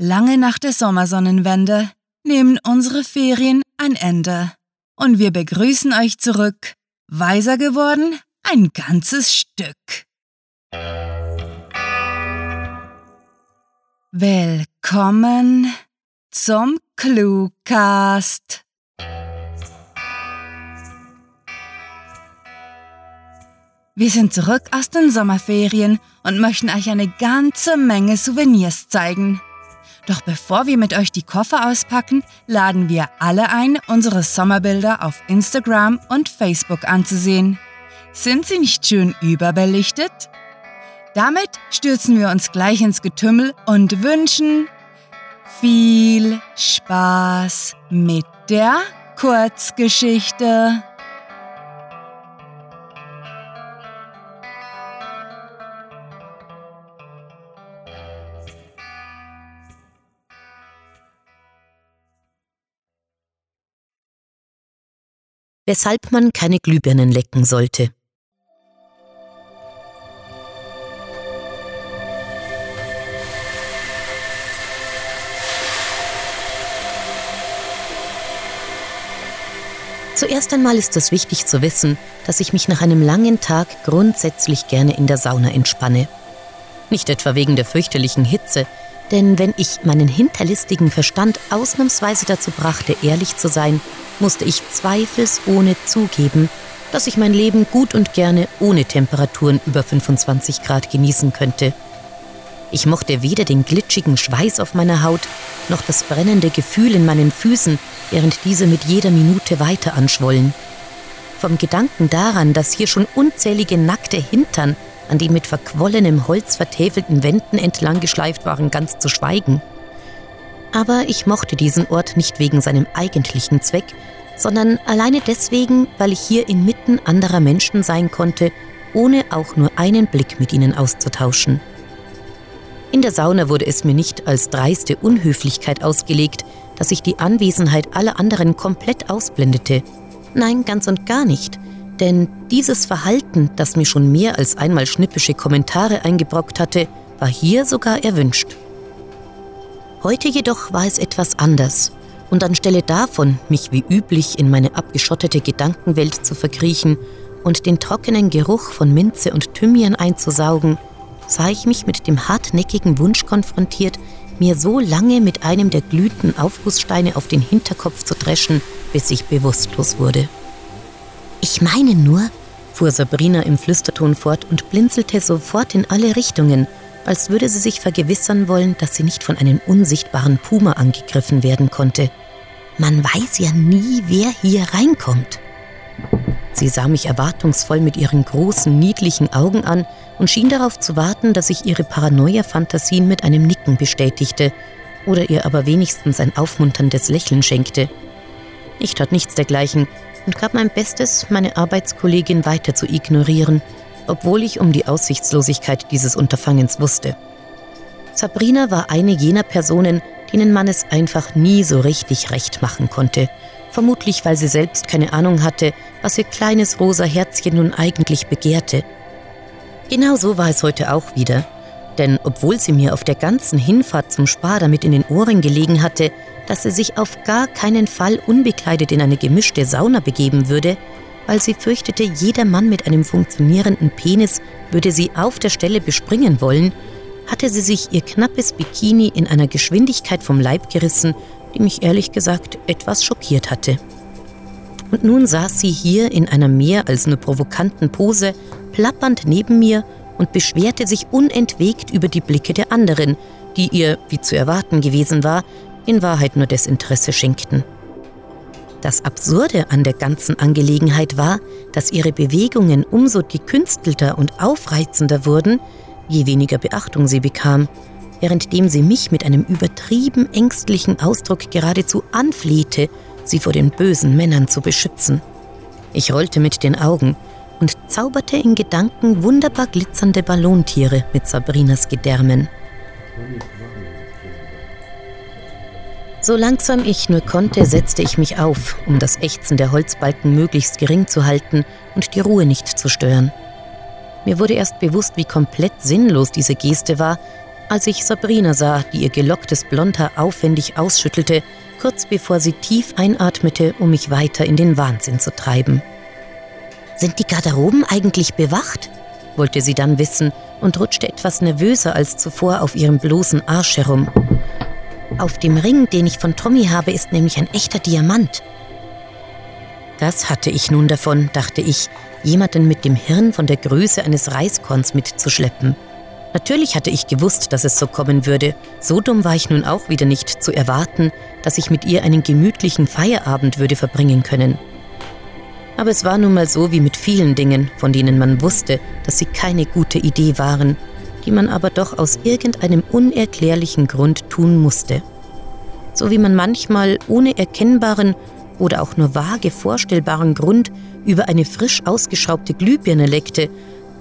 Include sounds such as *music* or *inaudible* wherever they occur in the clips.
Lange nach der Sommersonnenwende nehmen unsere Ferien ein Ende. Und wir begrüßen euch zurück. Weiser geworden? Ein ganzes Stück. Willkommen zum Cluecast. Wir sind zurück aus den Sommerferien und möchten euch eine ganze Menge Souvenirs zeigen. Doch bevor wir mit euch die Koffer auspacken, laden wir alle ein, unsere Sommerbilder auf Instagram und Facebook anzusehen. Sind sie nicht schön überbelichtet? Damit stürzen wir uns gleich ins Getümmel und wünschen viel Spaß mit der Kurzgeschichte. Weshalb man keine Glühbirnen lecken sollte. Zuerst einmal ist es wichtig zu wissen, dass ich mich nach einem langen Tag grundsätzlich gerne in der Sauna entspanne. Nicht etwa wegen der fürchterlichen Hitze, denn wenn ich meinen hinterlistigen Verstand ausnahmsweise dazu brachte, ehrlich zu sein, musste ich zweifelsohne zugeben, dass ich mein Leben gut und gerne ohne Temperaturen über 25 Grad genießen könnte. Ich mochte weder den glitschigen Schweiß auf meiner Haut noch das brennende Gefühl in meinen Füßen, während diese mit jeder Minute weiter anschwollen. Vom Gedanken daran, dass hier schon unzählige nackte Hintern an den mit verquollenem Holz vertäfelten Wänden entlang geschleift waren, ganz zu schweigen. Aber ich mochte diesen Ort nicht wegen seinem eigentlichen Zweck, sondern alleine deswegen, weil ich hier inmitten anderer Menschen sein konnte, ohne auch nur einen Blick mit ihnen auszutauschen. In der Sauna wurde es mir nicht als dreiste Unhöflichkeit ausgelegt, dass ich die Anwesenheit aller anderen komplett ausblendete. Nein, ganz und gar nicht. Denn dieses Verhalten, das mir schon mehr als einmal schnippische Kommentare eingebrockt hatte, war hier sogar erwünscht. Heute jedoch war es etwas anders. Und anstelle davon, mich wie üblich in meine abgeschottete Gedankenwelt zu verkriechen und den trockenen Geruch von Minze und Thymian einzusaugen, sah ich mich mit dem hartnäckigen Wunsch konfrontiert, mir so lange mit einem der glühenden Aufgusssteine auf den Hinterkopf zu dreschen, bis ich bewusstlos wurde. Ich meine nur, fuhr Sabrina im Flüsterton fort und blinzelte sofort in alle Richtungen, als würde sie sich vergewissern wollen, dass sie nicht von einem unsichtbaren Puma angegriffen werden konnte. Man weiß ja nie, wer hier reinkommt. Sie sah mich erwartungsvoll mit ihren großen, niedlichen Augen an und schien darauf zu warten, dass ich ihre Paranoia-Fantasien mit einem Nicken bestätigte oder ihr aber wenigstens ein aufmunterndes Lächeln schenkte. Ich tat nichts dergleichen und gab mein Bestes, meine Arbeitskollegin weiter zu ignorieren, obwohl ich um die Aussichtslosigkeit dieses Unterfangens wusste. Sabrina war eine jener Personen, denen man es einfach nie so richtig recht machen konnte, vermutlich weil sie selbst keine Ahnung hatte, was ihr kleines rosa Herzchen nun eigentlich begehrte. Genau so war es heute auch wieder, denn obwohl sie mir auf der ganzen Hinfahrt zum Spar damit in den Ohren gelegen hatte, dass sie sich auf gar keinen Fall unbekleidet in eine gemischte Sauna begeben würde, weil sie fürchtete, jeder Mann mit einem funktionierenden Penis würde sie auf der Stelle bespringen wollen, hatte sie sich ihr knappes Bikini in einer Geschwindigkeit vom Leib gerissen, die mich ehrlich gesagt etwas schockiert hatte. Und nun saß sie hier in einer mehr als nur provokanten Pose, plappernd neben mir und beschwerte sich unentwegt über die Blicke der anderen, die ihr, wie zu erwarten gewesen war, in Wahrheit nur Desinteresse schenkten. Das Absurde an der ganzen Angelegenheit war, dass ihre Bewegungen umso gekünstelter und aufreizender wurden, je weniger Beachtung sie bekam, währenddem sie mich mit einem übertrieben ängstlichen Ausdruck geradezu anflehte, sie vor den bösen Männern zu beschützen. Ich rollte mit den Augen und zauberte in Gedanken wunderbar glitzernde Ballontiere mit Sabrinas Gedärmen. So langsam ich nur konnte, setzte ich mich auf, um das Ächzen der Holzbalken möglichst gering zu halten und die Ruhe nicht zu stören. Mir wurde erst bewusst, wie komplett sinnlos diese Geste war, Als ich Sabrina sah, die ihr gelocktes Blondhaar aufwendig ausschüttelte, kurz bevor sie tief einatmete, um mich weiter in den Wahnsinn zu treiben. Sind die Garderoben eigentlich bewacht? wollte sie dann wissen und rutschte etwas nervöser als zuvor auf ihrem bloßen Arsch herum. Auf dem Ring, den ich von Tommy habe, ist nämlich ein echter Diamant. Das hatte ich nun davon, dachte ich, jemanden mit dem Hirn von der Größe eines Reiskorns mitzuschleppen. Natürlich hatte ich gewusst, dass es so kommen würde. So dumm war ich nun auch wieder nicht zu erwarten, dass ich mit ihr einen gemütlichen Feierabend würde verbringen können. Aber es war nun mal so wie mit vielen Dingen, von denen man wusste, dass sie keine gute Idee waren, die man aber doch aus irgendeinem unerklärlichen Grund tun musste. So wie man manchmal ohne erkennbaren oder auch nur vage vorstellbaren Grund über eine frisch ausgeschraubte Glühbirne leckte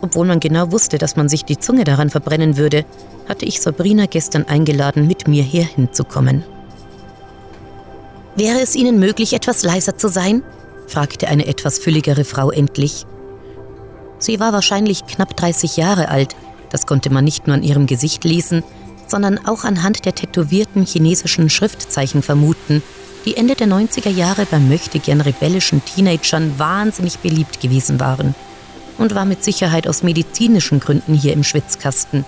obwohl man genau wusste, dass man sich die Zunge daran verbrennen würde, hatte ich Sabrina gestern eingeladen, mit mir hierhin zu kommen. Wäre es Ihnen möglich, etwas leiser zu sein? Fragte eine etwas fülligere Frau endlich. Sie war wahrscheinlich knapp 30 Jahre alt, das konnte man nicht nur an ihrem Gesicht lesen, sondern auch anhand der tätowierten chinesischen Schriftzeichen vermuten, die Ende der 90er Jahre bei möchtegern rebellischen Teenagern wahnsinnig beliebt gewesen waren und war mit Sicherheit aus medizinischen Gründen hier im Schwitzkasten.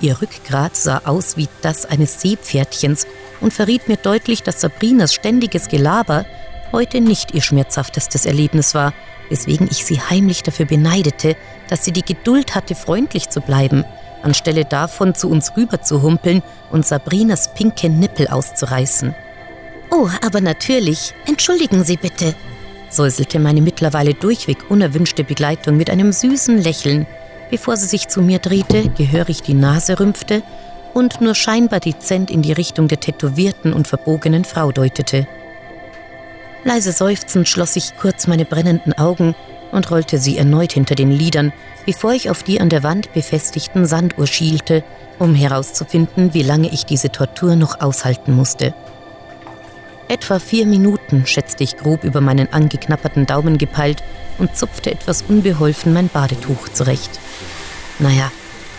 Ihr Rückgrat sah aus wie das eines Seepferdchens und verriet mir deutlich, dass Sabrinas ständiges Gelaber heute nicht ihr schmerzhaftestes Erlebnis war, weswegen ich sie heimlich dafür beneidete, dass sie die Geduld hatte, freundlich zu bleiben, anstelle davon zu uns rüber zu humpeln und Sabrinas pinke Nippel auszureißen. Oh, aber natürlich. Entschuldigen Sie bitte, säuselte meine mittlerweile durchweg unerwünschte Begleitung mit einem süßen Lächeln, bevor sie sich zu mir drehte, gehörig die Nase rümpfte und nur scheinbar dezent in die Richtung der tätowierten und verbogenen Frau deutete. Leise seufzend schloss ich kurz meine brennenden Augen und rollte sie erneut hinter den Lidern, bevor ich auf die an der Wand befestigten Sanduhr schielte, um herauszufinden, wie lange ich diese Tortur noch aushalten musste. Etwa vier Minuten, schätzte ich grob über meinen angeknapperten Daumen gepeilt und zupfte etwas unbeholfen mein Badetuch zurecht. Naja,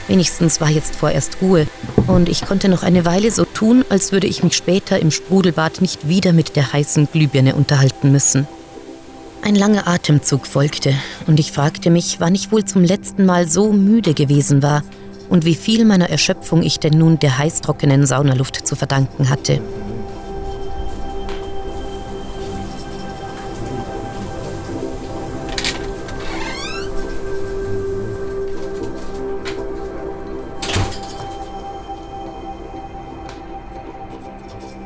wenigstens war jetzt vorerst Ruhe und ich konnte noch eine Weile so tun, als würde ich mich später im Sprudelbad nicht wieder mit der heißen Glühbirne unterhalten müssen. Ein langer Atemzug folgte und ich fragte mich, wann ich wohl zum letzten Mal so müde gewesen war und wie viel meiner Erschöpfung ich denn nun der heißtrockenen Saunaluft zu verdanken hatte.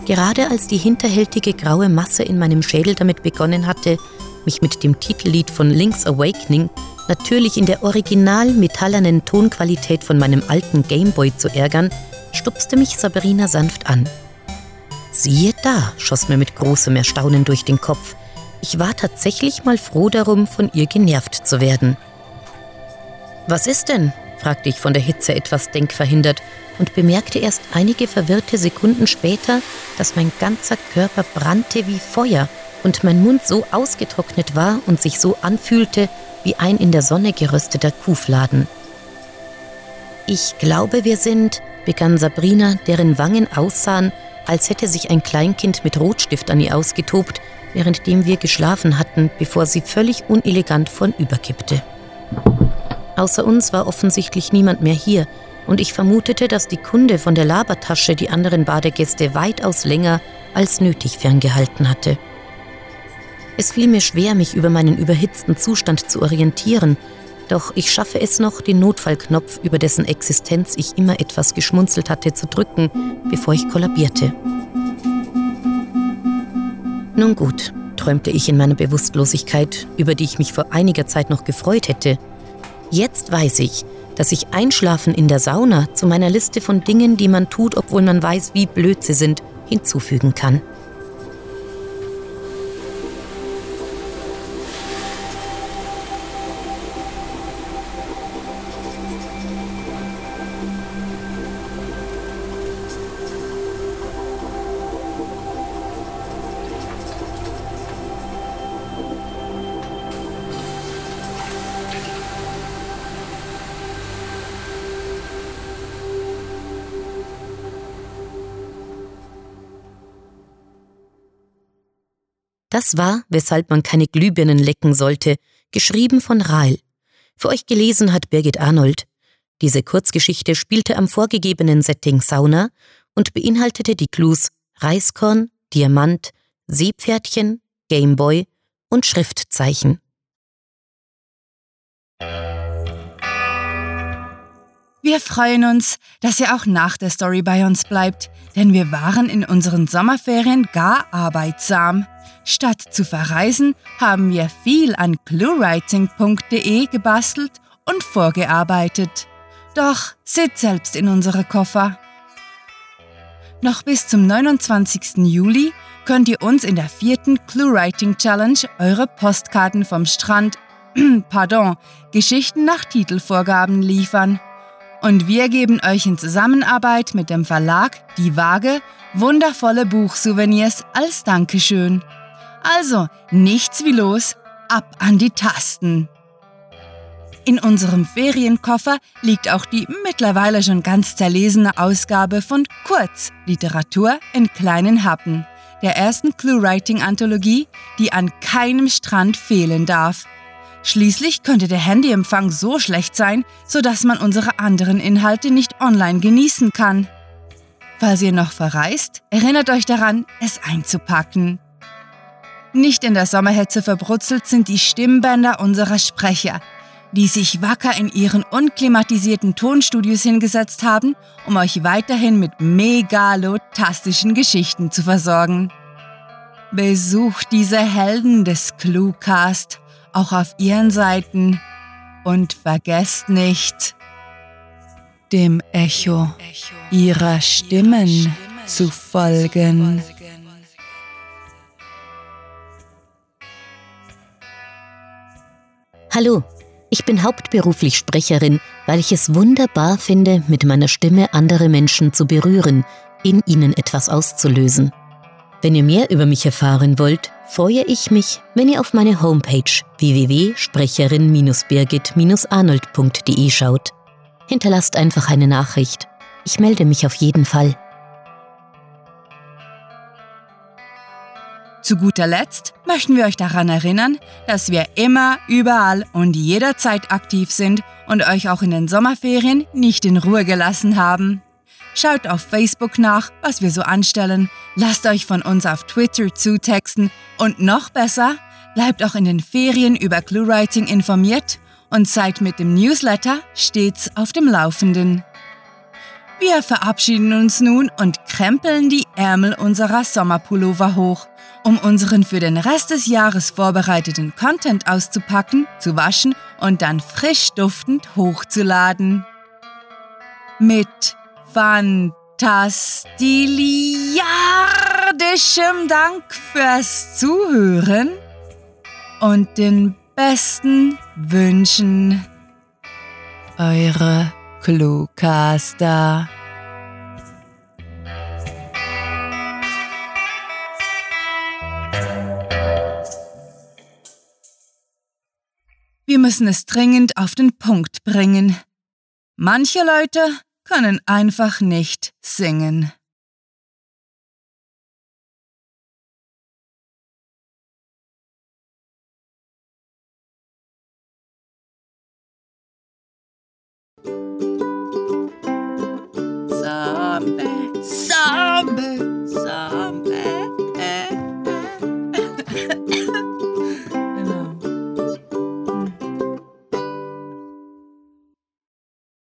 Gerade als die hinterhältige graue Masse in meinem Schädel damit begonnen hatte, mich mit dem Titellied von Link's Awakening natürlich in der original metallernen Tonqualität von meinem alten Gameboy zu ärgern, stupste mich Sabrina sanft an. Siehe da, schoss mir mit großem Erstaunen durch den Kopf. Ich war tatsächlich mal froh darum, von ihr genervt zu werden. Was ist denn? Fragte ich von der Hitze etwas denkverhindert und bemerkte erst einige verwirrte Sekunden später, dass mein ganzer Körper brannte wie Feuer und mein Mund so ausgetrocknet war und sich so anfühlte wie ein in der Sonne gerösteter Kuhfladen. Ich glaube, wir sind, begann Sabrina, deren Wangen aussahen, als hätte sich ein Kleinkind mit Rotstift an ihr ausgetobt, währenddem wir geschlafen hatten, bevor sie völlig unelegant vornüberkippte. Außer uns war offensichtlich niemand mehr hier, und ich vermutete, dass die Kunde von der Labertasche die anderen Badegäste weitaus länger als nötig ferngehalten hatte. Es fiel mir schwer, mich über meinen überhitzten Zustand zu orientieren, doch ich schaffe es noch, den Notfallknopf, über dessen Existenz ich immer etwas geschmunzelt hatte, zu drücken, bevor ich kollabierte. Nun gut, träumte ich in meiner Bewusstlosigkeit, über die ich mich vor einiger Zeit noch gefreut hätte. Jetzt weiß ich, dass ich Einschlafen in der Sauna zu meiner Liste von Dingen, die man tut, obwohl man weiß, wie blöd sie sind, hinzufügen kann. Das war, weshalb man keine Glühbirnen lecken sollte, geschrieben von Rahl. Für euch gelesen hat Birgit Arnold. Diese Kurzgeschichte spielte am vorgegebenen Setting Sauna und beinhaltete die Clues Reiskorn, Diamant, Seepferdchen, Gameboy und Schriftzeichen. Wir freuen uns, dass ihr auch nach der Story bei uns bleibt, denn wir waren in unseren Sommerferien gar arbeitsam. Statt zu verreisen, haben wir viel an cluewriting.de gebastelt und vorgearbeitet. Doch seht selbst in unsere Koffer. Noch bis zum 29. Juli könnt ihr uns in der vierten ClueWriting Challenge eure Postkarten vom Strand, *clears throat* pardon, Geschichten nach Titelvorgaben liefern. Und wir geben euch in Zusammenarbeit mit dem Verlag Die Waage wundervolle Buchsouvenirs als Dankeschön. Also, nichts wie los, ab an die Tasten. In unserem Ferienkoffer liegt auch die mittlerweile schon ganz zerlesene Ausgabe von Kurz Literatur in kleinen Happen, der ersten Clue-Writing-Anthologie, die an keinem Strand fehlen darf. Schließlich könnte der Handyempfang so schlecht sein, sodass man unsere anderen Inhalte nicht online genießen kann. Falls ihr noch verreist, erinnert euch daran, es einzupacken. Nicht in der Sommerhetze verbrutzelt sind die Stimmbänder unserer Sprecher, die sich wacker in ihren unklimatisierten Tonstudios hingesetzt haben, um euch weiterhin mit megalotastischen Geschichten zu versorgen. Besucht diese Helden des Cluecast auch auf ihren Seiten und vergesst nicht, dem Echo ihrer Stimmen zu folgen. Hallo, ich bin hauptberuflich Sprecherin, weil ich es wunderbar finde, mit meiner Stimme andere Menschen zu berühren, in ihnen etwas auszulösen. Wenn ihr mehr über mich erfahren wollt, freue ich mich, wenn ihr auf meine Homepage www.sprecherin-birgit-arnold.de schaut. Hinterlasst einfach eine Nachricht. Ich melde mich auf jeden Fall. Zu guter Letzt möchten wir euch daran erinnern, dass wir immer, überall und jederzeit aktiv sind und euch auch in den Sommerferien nicht in Ruhe gelassen haben. Schaut auf Facebook nach, was wir so anstellen, lasst euch von uns auf Twitter zutexten und noch besser, bleibt auch in den Ferien über ClueWriting informiert und seid mit dem Newsletter stets auf dem Laufenden. Wir verabschieden uns nun und krempeln die Ärmel unserer Sommerpullover hoch, um unseren für den Rest des Jahres vorbereiteten Content auszupacken, zu waschen und dann frisch duftend hochzuladen. Mit fantastiliardischem Dank fürs Zuhören und den besten Wünschen. Eure Cluecaster. Wir müssen es dringend auf den Punkt bringen. Manche Leute können einfach nicht singen.